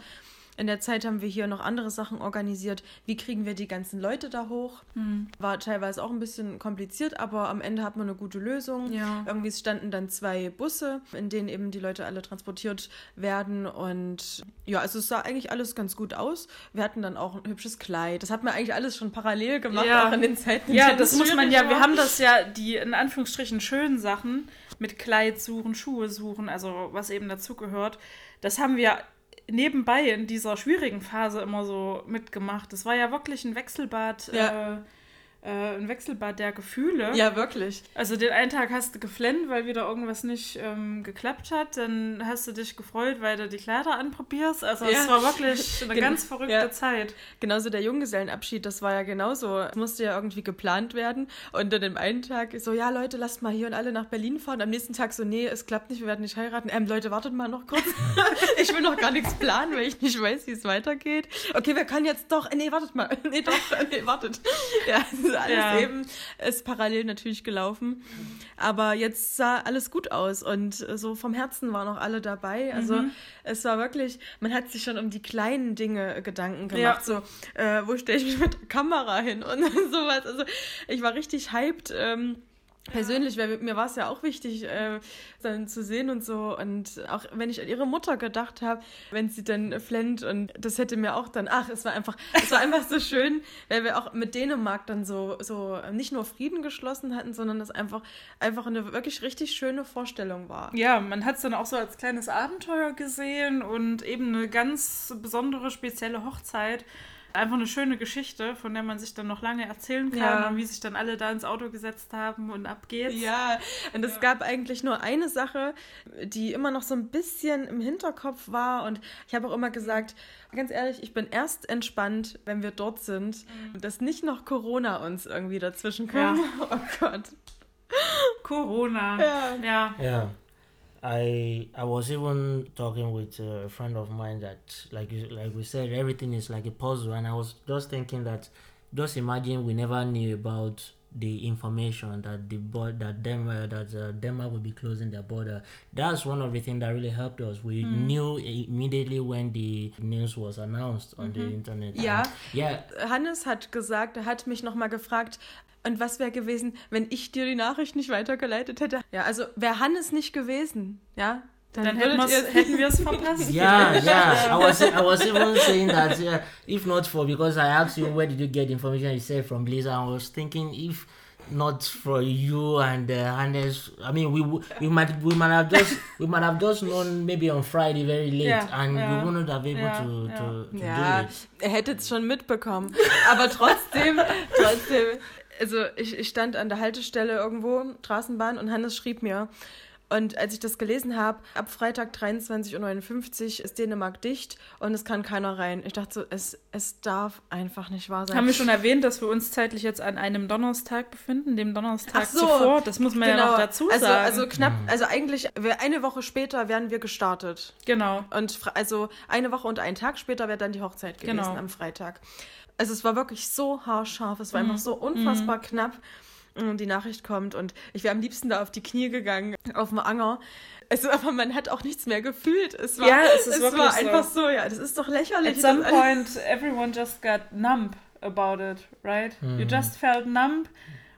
In der Zeit haben wir hier noch andere Sachen organisiert. Wie kriegen wir die ganzen Leute da hoch? Mhm. War teilweise auch ein bisschen kompliziert, aber am Ende hat man eine gute Lösung. Ja. Irgendwie standen dann zwei Busse, in denen eben die Leute alle transportiert werden. Und ja, also es sah eigentlich alles ganz gut aus. Wir hatten dann auch ein hübsches Kleid. Das hat man eigentlich alles schon parallel gemacht, ja. auch in den Zeiten. Ja, das muss man ja. Wir haben das ja, die in Anführungsstrichen schönen Sachen mit Kleid suchen, Schuhe suchen, also was eben dazugehört. Das haben wir nebenbei in dieser schwierigen Phase immer so mitgemacht. Das war ja wirklich ein Wechselbad. Ja. Äh, äh, ein Wechselbad der Gefühle. Ja, wirklich. Also den einen Tag hast du geflennt, weil wieder irgendwas nicht ähm, geklappt hat. Dann hast du dich gefreut, weil du die Kleider anprobierst. Also es war wirklich [laughs] eine ganz verrückte ja. Zeit. Genauso der Junggesellenabschied, das war ja genauso. Es musste ja irgendwie geplant werden. Und dann am einen Tag so, ja Leute, lasst mal hier und alle nach Berlin fahren. Am nächsten Tag so, nee, es klappt nicht, wir werden nicht heiraten. Ähm, Leute, wartet mal noch kurz. [laughs] ich will noch gar nichts planen, weil ich nicht weiß, wie es weitergeht. Okay, wir können jetzt doch, nee, wartet mal. [laughs] Nee, doch, nee, wartet. Ja, [laughs] alles ja. eben ist parallel natürlich gelaufen. Aber jetzt sah alles gut aus und so vom Herzen waren auch alle dabei. Also mhm. es war wirklich, man hat sich schon um die kleinen Dinge Gedanken gemacht. Ja. So, äh, wo stelle ich mich mit der Kamera hin und [laughs] sowas. Also ich war richtig hyped. Ähm, persönlich, weil mir war es ja auch wichtig, äh, dann zu sehen und so. Und auch wenn ich an ihre Mutter gedacht habe, wenn sie dann flennt und das hätte mir auch dann, ach, es war einfach, es war einfach so schön, weil wir auch mit Dänemark dann so, so nicht nur Frieden geschlossen hatten, sondern das einfach, einfach eine wirklich richtig schöne Vorstellung war. Ja, man hat es dann auch so als kleines Abenteuer gesehen und eben eine ganz besondere, spezielle Hochzeit einfach eine schöne Geschichte, von der man sich dann noch lange erzählen kann ja. und wie sich dann alle da ins Auto gesetzt haben und ab geht's. Ja, und es ja. gab eigentlich nur eine Sache, die immer noch so ein bisschen im Hinterkopf war und ich habe auch immer gesagt, ganz ehrlich, ich bin erst entspannt, wenn wir dort sind mhm. und dass nicht noch Corona uns irgendwie dazwischen kommt. Ja. [laughs] Oh Gott. Corona. Ja. Ja. I I was even talking with uh, a friend of mine that like like we said everything is like a puzzle. And I was just thinking that just imagine we never knew about the information that the board that Denmark that uh, Denmark will be closing their border. That's one of the things that really helped us. We mm. knew immediately when the news was announced on mm -hmm. the mm-hmm. internet. Ja, yeah. Hannes hat gesagt, er hat mich nochmal gefragt, Und was wäre gewesen, wenn ich dir die Nachricht nicht weitergeleitet hätte? Ja, also wäre Hannes nicht gewesen, ja, dann, dann hätten wir es verpasst. [laughs] Yeah, yeah. [laughs] I was I was even saying that uh, if not for because I asked you where did you get information, you said from Blizzard. I was thinking if not for you and uh, Hannes, I mean we we might we might have just we might have just known maybe on Friday very late yeah, and yeah, we wouldn't have able yeah, to, to, to ja, do it. Er hätte es schon mitbekommen, aber trotzdem [laughs] trotzdem also ich, ich stand an der Haltestelle irgendwo, Straßenbahn, und Hannes schrieb mir, und als ich das gelesen habe, ab Freitag 23.59 Uhr ist Dänemark dicht und es kann keiner rein. Ich dachte so, es, es darf einfach nicht wahr sein. Haben wir schon erwähnt, dass wir uns zeitlich jetzt an einem Donnerstag befinden, dem Donnerstag so, zuvor? Das muss man genau. ja noch dazu also, sagen. Also knapp, also eigentlich eine Woche später werden wir gestartet. Genau. Und also eine Woche und einen Tag später wäre dann die Hochzeit gewesen genau. am Freitag. Also es war wirklich so haarscharf, es war mhm. einfach so unfassbar mhm. knapp die Nachricht kommt und ich wäre am liebsten da auf die Knie gegangen, auf dem Anger. Also, aber man hat auch nichts mehr gefühlt. Es war, ja, es, ist es war einfach so. ja, das ist doch lächerlich. At some point, everyone just got numb about it, right? Mm. You just felt numb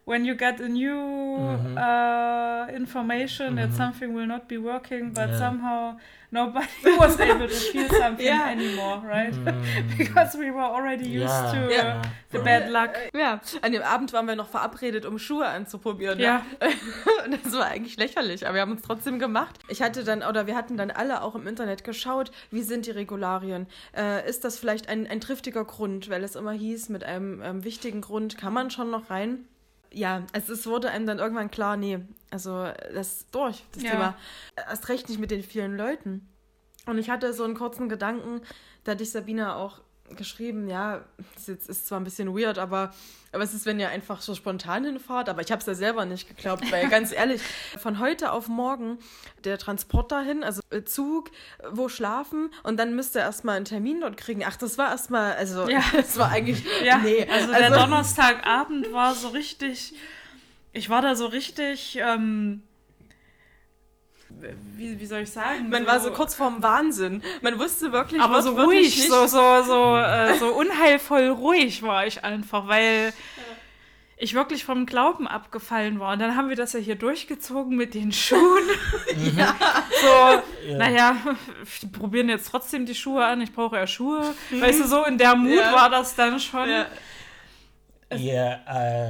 when you get a new mm -hmm. uh, information mm -hmm. that mm-hmm. something will not be working, but yeah. somehow nobody [laughs] was able to feel [laughs] something yeah. anymore, right? Mm. [laughs] Because we were already used yeah. to yeah. Uh, the bad luck. Ja, an dem Abend waren wir noch verabredet, um Schuhe anzuprobieren. Ja. Und das war eigentlich lächerlich, aber wir haben uns trotzdem gemacht. Ich hatte dann, oder wir hatten dann alle auch im Internet geschaut, wie sind die Regularien? Äh, ist das vielleicht ein, ein triftiger Grund, weil es immer hieß, mit einem ähm, wichtigen Grund kann man schon noch rein? Ja, also es wurde einem dann irgendwann klar, nee, also das ist durch, das Ja. Thema. Erst recht nicht mit den vielen Leuten. Und ich hatte so einen kurzen Gedanken, da hatte ich Sabina auch geschrieben, ja, das jetzt ist zwar ein bisschen weird, aber, aber es ist, wenn ihr einfach so spontan hinfahrt, aber ich habe es ja selber nicht geglaubt, weil [laughs] ganz ehrlich, von heute auf morgen der Transport dahin, also Zug, wo schlafen und dann müsst ihr erstmal einen Termin dort kriegen. Ach, das war erstmal, also Ja. [laughs] das war eigentlich, Ja, nee, also der Donnerstagabend war so richtig, ich war da so richtig, ähm, wie, wie soll ich sagen? Man war so kurz vorm Wahnsinn. Man wusste wirklich, aber so wirklich ruhig, nicht- so, so, so, äh, so unheilvoll ruhig war ich einfach, weil ich wirklich vom Glauben abgefallen war. Und dann haben wir das ja hier durchgezogen mit den Schuhen. [laughs] So, Ja. naja, wir probieren jetzt trotzdem die Schuhe an, ich brauche ja Schuhe. Weißt du, so in der Mut Ja. war das dann schon. Ja. Yeah,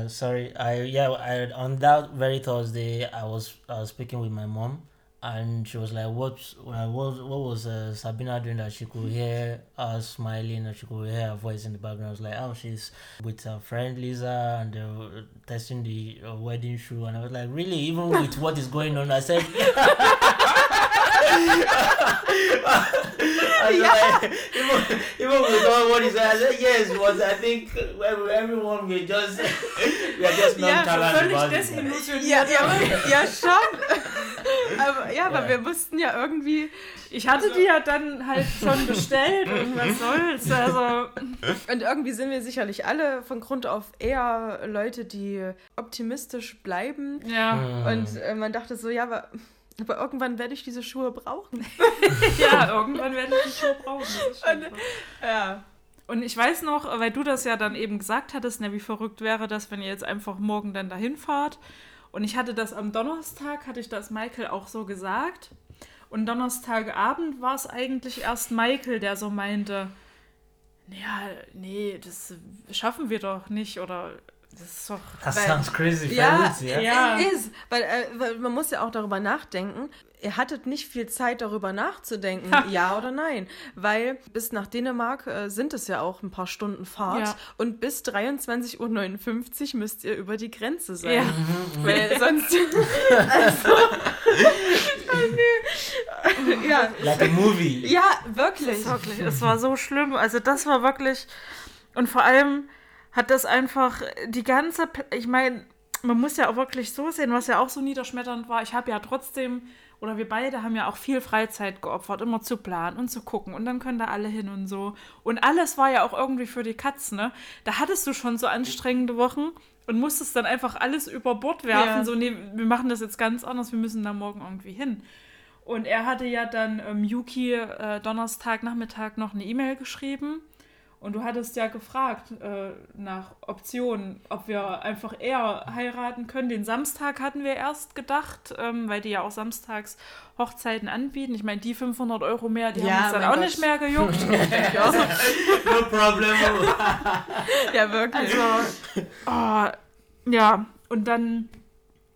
uh, sorry. I yeah, I, on that very Thursday, I was I was speaking with my mom, and she was like, "What uh, what what was uh, Sabina doing that she could hear us smiling and she could hear her voice in the background?" I was like, "Oh, she's with her friend Lisa and they were testing the uh, wedding shoe." And I was like, "Really? Even with what is going on?" I said. [laughs] I was like, even, even with all what is I said yes, but I think everyone will just [laughs] we are just Ja, nonchalant Völlig about it. desillusioniert. Ja, ja, ja, schon. Aber ja, aber Ja. wir wussten ja irgendwie. Ich hatte die ja dann halt schon bestellt und was soll's. Also, [laughs] Und irgendwie sind wir sicherlich alle von Grund auf eher Leute, die optimistisch bleiben. ja. Und äh, man dachte so, ja, aber, aber irgendwann werde ich diese Schuhe brauchen. [laughs] ja, irgendwann werde ich die Show brauchen. Und-. Ja. Und ich weiß noch, weil du das ja dann eben gesagt hattest, ne, wie verrückt wäre das, wenn ihr jetzt einfach morgen dann dahin fahrt. Und ich hatte das am Donnerstag, hatte ich das Michael auch so gesagt. Und Donnerstagabend war es eigentlich erst Michael, der so meinte, ja, nee, das schaffen wir doch nicht oder das ist doch... That Weil- sounds crazy. Ja, Felix, yeah. Ja. es ist. Weil, äh, weil man muss ja auch darüber nachdenken. Ihr hattet nicht viel Zeit, darüber nachzudenken, ja oder nein. Weil bis nach Dänemark äh, sind es ja auch ein paar Stunden Fahrt. Ja. Und bis 23.59 Uhr müsst ihr über die Grenze sein. Ja. [laughs] Weil sonst. [laughs] also, [laughs] ja, Like a movie. ja, Das wirklich. ist wirklich, es war so schlimm. Also das war wirklich und vor allem hat das einfach die ganze, ich meine, man muss ja auch wirklich so sehen, was ja auch so niederschmetternd war. Ich habe ja trotzdem oder wir beide haben ja auch viel Freizeit geopfert, immer zu planen und zu gucken und dann können da alle hin und so. Und alles war ja auch irgendwie für die Katz, ne? Da hattest du schon so anstrengende Wochen und musstest dann einfach alles über Bord werfen. Ja. So, nee, wir machen das jetzt ganz anders, wir müssen da morgen irgendwie hin. Und er hatte ja dann ähm, Yuki äh, Donnerstagnachmittag noch eine E-Mail geschrieben. Und du hattest ja gefragt äh, nach Optionen, ob wir einfach eher heiraten können. Den Samstag hatten wir erst gedacht, ähm, weil die ja auch samstags Hochzeiten anbieten. Ich meine, die 500 Euro mehr, die Ja, haben uns dann auch Gott. nicht mehr gejuckt. [laughs] No problem. Ja, wirklich. Also, oh, ja, und dann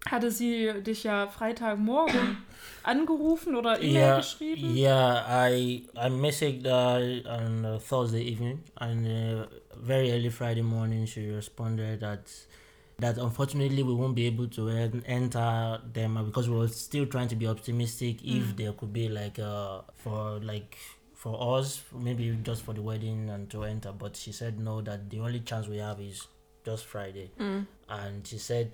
hatte sie dich ja Freitagmorgen angerufen oder E-Mail yeah, geschrieben. yeah. I I messaged her on uh, Thursday evening, and uh, very early Friday morning she responded that that unfortunately we won't be able to en- enter them uh, because we were still trying to be optimistic if there could be like uh for like for us maybe just for the wedding and to enter but she said no that the only chance we have is just friday and she said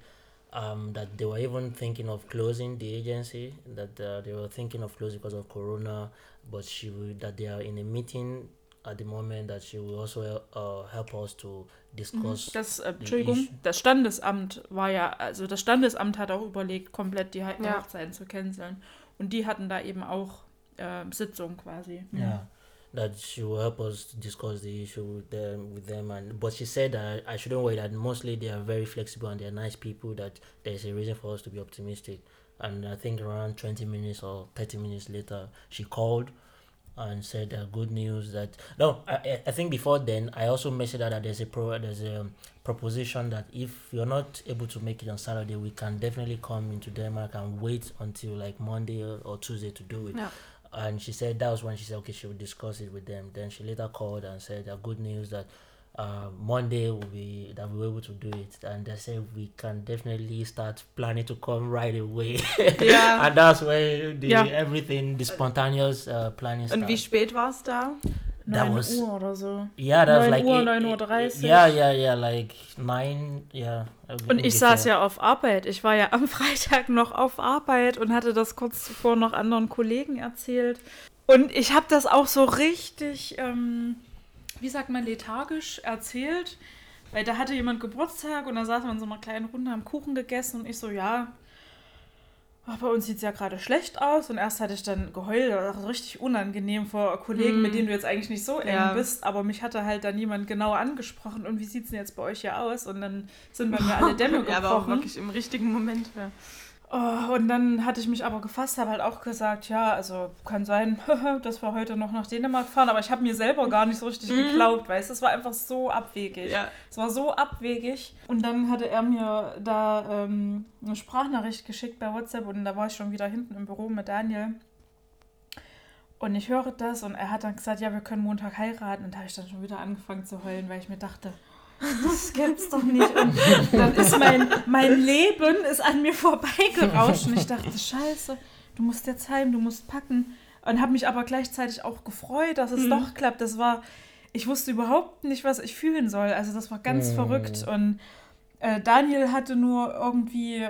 um, that they were even thinking of closing the agency that uh, they were thinking of closing because of corona but she will that they are in a meeting at the moment that she will also uh, help us to discuss Das, äh, Entschuldigung, das Standesamt war ja, also das Standesamt hat auch überlegt, komplett die He- Ja. Hochzeiten zu canceln. Und die hatten da eben auch äh, Sitzung quasi. Yeah, that she will help us discuss the issue with them, with them, and but she said that I shouldn't worry that mostly they are very flexible and they are nice people. That there's a reason for us to be optimistic. And I think around twenty minutes or thirty minutes later, she called and said uh, good news that no, I, I- think before then I also her that there's a pro there's a proposition that if you're not able to make it on Saturday, we can definitely come into Denmark and wait until like Monday or, Tuesday to do it Yeah. And she said that was when she said okay she would discuss it with them then she later called and said uh, good news that uh, Monday will be that we were able to do it, and they said we can definitely start planning to come right away. Ja. [laughs] and that's where the Ja. everything, the spontaneous uh, planning. Und wie started. spät war es da? That 9 was- Uhr oder so. Yeah, that was 9 like Uhr, eight- 9 Uhr eight- 30. Yeah, yeah, yeah, like nine. Yeah. Und ich saß ja auf Arbeit. Ich war ja am [laughs] Freitag noch auf Arbeit und hatte das kurz zuvor noch anderen Kollegen erzählt. Und ich habe das auch so richtig, ähm, wie sagt man, lethargisch erzählt. Weil da hatte jemand Geburtstag und da saßen wir in so einer kleinen Runde, haben Kuchen gegessen und ich so, ja, ach, bei uns sieht es ja gerade schlecht aus. Und erst hatte ich dann geheult, das war richtig unangenehm vor Kollegen, Mm. mit denen du jetzt eigentlich nicht so eng Ja. bist. Aber mich hatte halt dann niemand genauer angesprochen. Und wie sieht es denn jetzt bei euch hier aus? Und dann sind bei mir [laughs] alle Dämme gebrochen. Ja, aber auch wirklich im richtigen Moment. Ja. Oh, und dann hatte ich mich aber gefasst, habe halt auch gesagt, ja, also kann sein, [laughs] dass wir heute noch nach Dänemark fahren, aber ich habe mir selber gar nicht so richtig geglaubt, weißt du, es war einfach so abwegig. Ja. Es war so abwegig. Und dann hatte er mir da ähm, eine Sprachnachricht geschickt bei WhatsApp und da war ich schon wieder hinten im Büro mit Daniel. Und ich höre das und er hat dann gesagt, ja, wir können Montag heiraten. Und da habe ich dann schon wieder angefangen zu heulen, weil ich mir dachte, das gibt's doch nicht. Und dann ist mein, mein Leben ist an mir vorbeigerauscht. Und ich dachte, scheiße, du musst jetzt heim, du musst packen. Und habe mich aber gleichzeitig auch gefreut, dass es doch klappt. Das war, ich wusste überhaupt nicht, was ich fühlen soll. Also das war ganz Mhm. verrückt. Und äh, Daniel hatte nur irgendwie,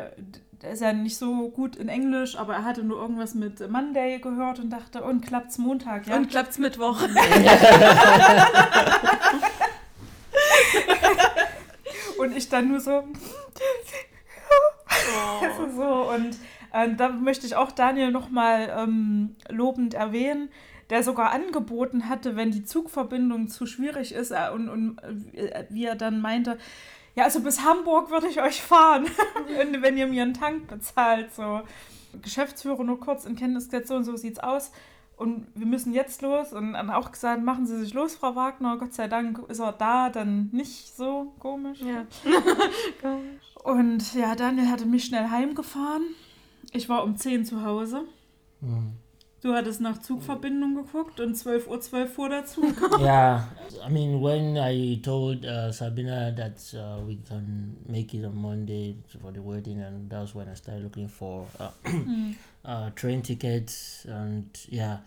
der ist ja nicht so gut in Englisch, aber er hatte nur irgendwas mit Monday gehört und dachte, und klappt's Montag, ja? Und klappt's Mittwoch. [laughs] Dann nur so. Also [laughs] [laughs] so. Und äh, da möchte ich auch Daniel nochmal ähm, lobend erwähnen, der sogar angeboten hatte, wenn die Zugverbindung zu schwierig ist äh, und, und äh, wie er dann meinte, ja, also bis Hamburg würde ich euch fahren, [laughs] wenn, wenn ihr mir einen Tank bezahlt. So. Geschäftsführer nur kurz in Kenntnis gesetzt, so und so sieht's aus. Und wir müssen jetzt los. Und dann auch gesagt, machen Sie sich los, Frau Wagner. Gott sei Dank ist er da, dann nicht so komisch. Ja. [laughs] Und ja, Daniel hatte mich schnell heimgefahren. Ich war um 10 zu Hause. Mm. Du hattest nach Zugverbindung geguckt und 12.12 Uhr 12 fuhr der Zug. [laughs] [laughs] yeah, I mean, when I told uh, Sabina that uh, we can make it on Monday for the wedding, and that's when I started looking for uh, [clears throat] uh, train tickets, and yeah,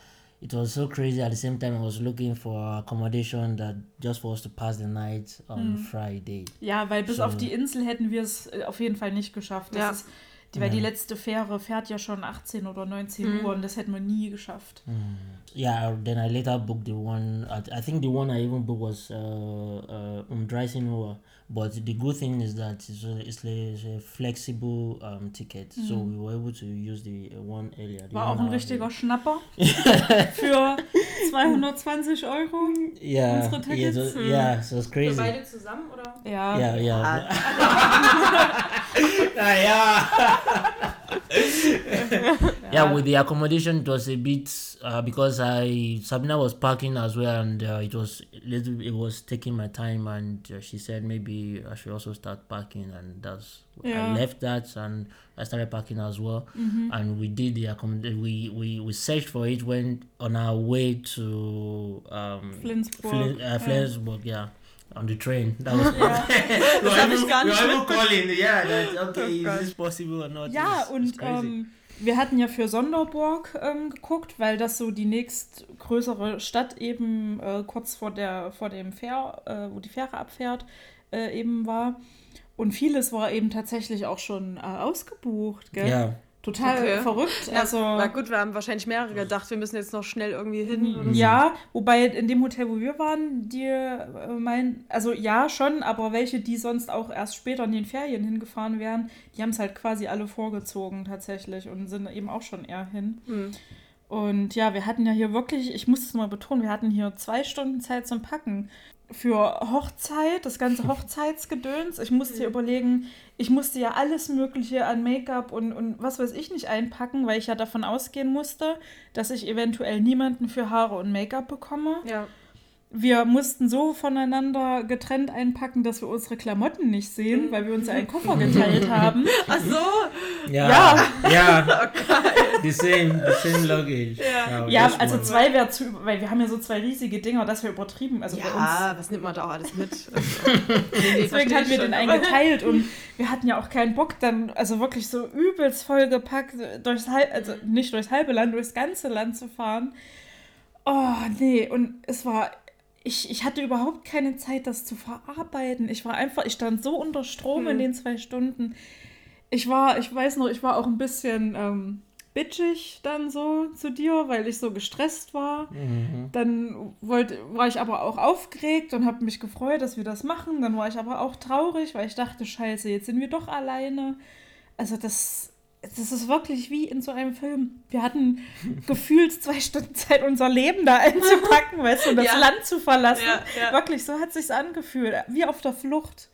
it was so crazy. At the same time, I was looking for accommodation that just for us to pass the night on Friday. Ja, weil bis So. auf die Insel hätten wir es äh, auf jeden Fall nicht geschafft. Das Ja. ist, die, weil die Ja. letzte Fähre fährt ja schon 18 oder 19 Uhr und das hätten wir nie geschafft. Yeah, then I later booked the one. I, I think the one I even booked was uh, uh, Umdreisenur. But the good thing is that it's a, it's a, it's a flexible um, ticket, so we were able to use the uh, one earlier. the War auch ein richtiger earlier. Schnapper [laughs] für 220 Euro. Yeah, unsere yeah, so, yeah, so it's crazy. zusammen, oder? Ja. Yeah, yeah. Ah, [laughs] yeah. [laughs] yeah, with the accommodation, it was a bit uh, because I Sabina was parking as well, and uh, it was little. It was taking my time, and uh, she said maybe I should also start packing and that's Yeah. I left that, and I started packing as well, and we did the accommodation. We, we we searched for it when on our way to um Flensburg. Flin- uh, Flensburg, yeah. On the train. That was ich gar nicht mit. calling, yeah, that, okay, Oh is this possible or not? Ja, It's- it's und ähm, wir hatten ja für Sonderburg ähm, geguckt, weil das so die nächstgrößere Stadt eben äh, kurz vor der vor dem Fähr, äh, wo die Fähre abfährt, äh, eben war. Und vieles war eben tatsächlich auch schon äh, ausgebucht, gell? ja. Total Okay. verrückt. Ja, Also, na gut, wir haben wahrscheinlich mehrere gedacht, wir müssen jetzt noch schnell irgendwie hin. Oder so. ja, wobei in dem Hotel, wo wir waren, die äh, meinen, also ja, schon, aber welche, die sonst auch erst später in den Ferien hingefahren wären, die haben es halt quasi alle vorgezogen tatsächlich und sind eben auch schon eher hin. Hm. Und ja, wir hatten ja hier wirklich, ich muss es mal betonen, wir hatten hier zwei Stunden Zeit zum Packen. Für Hochzeit, das ganze [laughs] Hochzeitsgedöns. Ich musste hier überlegen, ich musste ja alles Mögliche an Make-up und, und was weiß ich nicht einpacken, weil ich ja davon ausgehen musste, dass ich eventuell niemanden für Haare und Make-up bekomme. Ja. Wir mussten so voneinander getrennt einpacken, dass wir unsere Klamotten nicht sehen, weil wir uns ja einen Koffer geteilt haben. [laughs] Ach so. Yeah. Ja. Yeah. the same, the same luggage. Ja. Now, Ja, [laughs] this also zwei wäre zu, weil wir haben ja so zwei riesige Dinger, das wäre übertrieben. Also Ja, was nimmt man da auch alles mit? [laughs] Deswegen hatten wir schon, den einen geteilt und wir hatten ja auch keinen Bock, dann also wirklich so übelst vollgepackt durchs also nicht durchs halbe Land, durchs ganze Land zu fahren. Oh, nee, und es war, ich, ich hatte überhaupt keine Zeit, das zu verarbeiten. Ich war einfach, ich stand so unter Strom in Hm. den zwei Stunden. Ich war, ich weiß noch, ich war auch ein bisschen ähm, bitchig dann so zu dir, weil ich so gestresst war. Mhm. Dann wollte, war ich aber auch aufgeregt und habe mich gefreut, dass wir das machen. Dann war ich aber auch traurig, weil ich dachte, scheiße, jetzt sind wir doch alleine. Also das, das ist wirklich wie in so einem Film. Wir hatten [laughs] gefühlt zwei Stunden Zeit, unser Leben da einzupacken, weißt du, und das Ja. Land zu verlassen. Ja, ja. Wirklich, so hat sich's angefühlt. Wie auf der Flucht.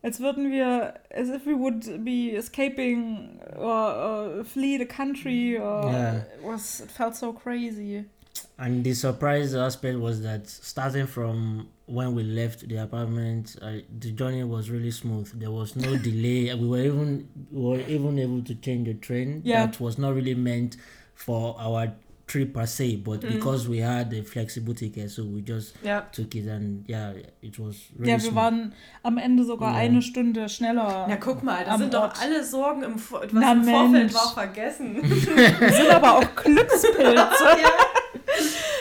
Als würden wir, as if we would be escaping or, or flee the country. Or Yeah. it, was, it felt so crazy. And the surprise aspect was that starting from when we left the apartment, uh, the journey was really smooth. There was no [laughs] delay. We were even we were even able to change the train Yeah. that was not really meant for our trip per se, but because we had a flexible ticket, so we just Ja. took it and yeah, it was really Ja, wir smooth. waren am Ende sogar Ja. eine Stunde schneller. Na guck mal, da Am sind doch alle Sorgen im, Vor was Na, im Vorfeld war vergessen. [laughs] Wir sind aber auch [laughs] Glückspilze. ja.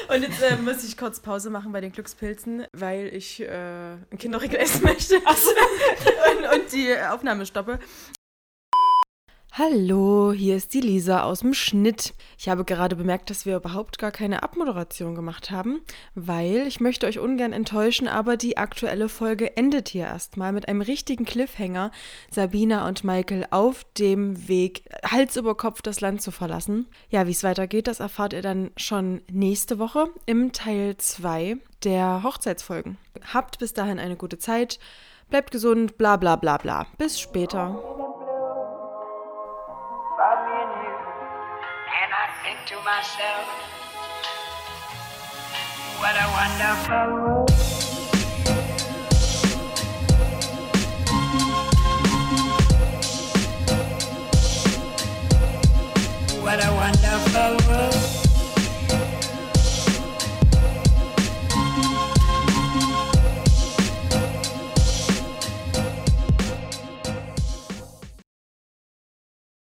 Und jetzt äh, muss ich kurz Pause machen bei den Glückspilzen, weil ich äh, ein Kinderriegel essen möchte [laughs] und, und die Aufnahme stoppe. Hallo, hier ist die Lisa aus dem Schnitt. Ich habe gerade bemerkt, dass wir überhaupt gar keine Abmoderation gemacht haben, weil ich möchte euch ungern enttäuschen, aber die aktuelle Folge endet hier erstmal mit einem richtigen Cliffhanger. Sabina und Michael auf dem Weg, Hals über Kopf das Land zu verlassen. Ja, wie es weitergeht, das erfahrt ihr dann schon nächste Woche im Teil 2 der Hochzeitsfolgen. Habt bis dahin eine gute Zeit, bleibt gesund, bla bla bla bla. Bis später. To myself, what a wonderful world. What a wonderful world.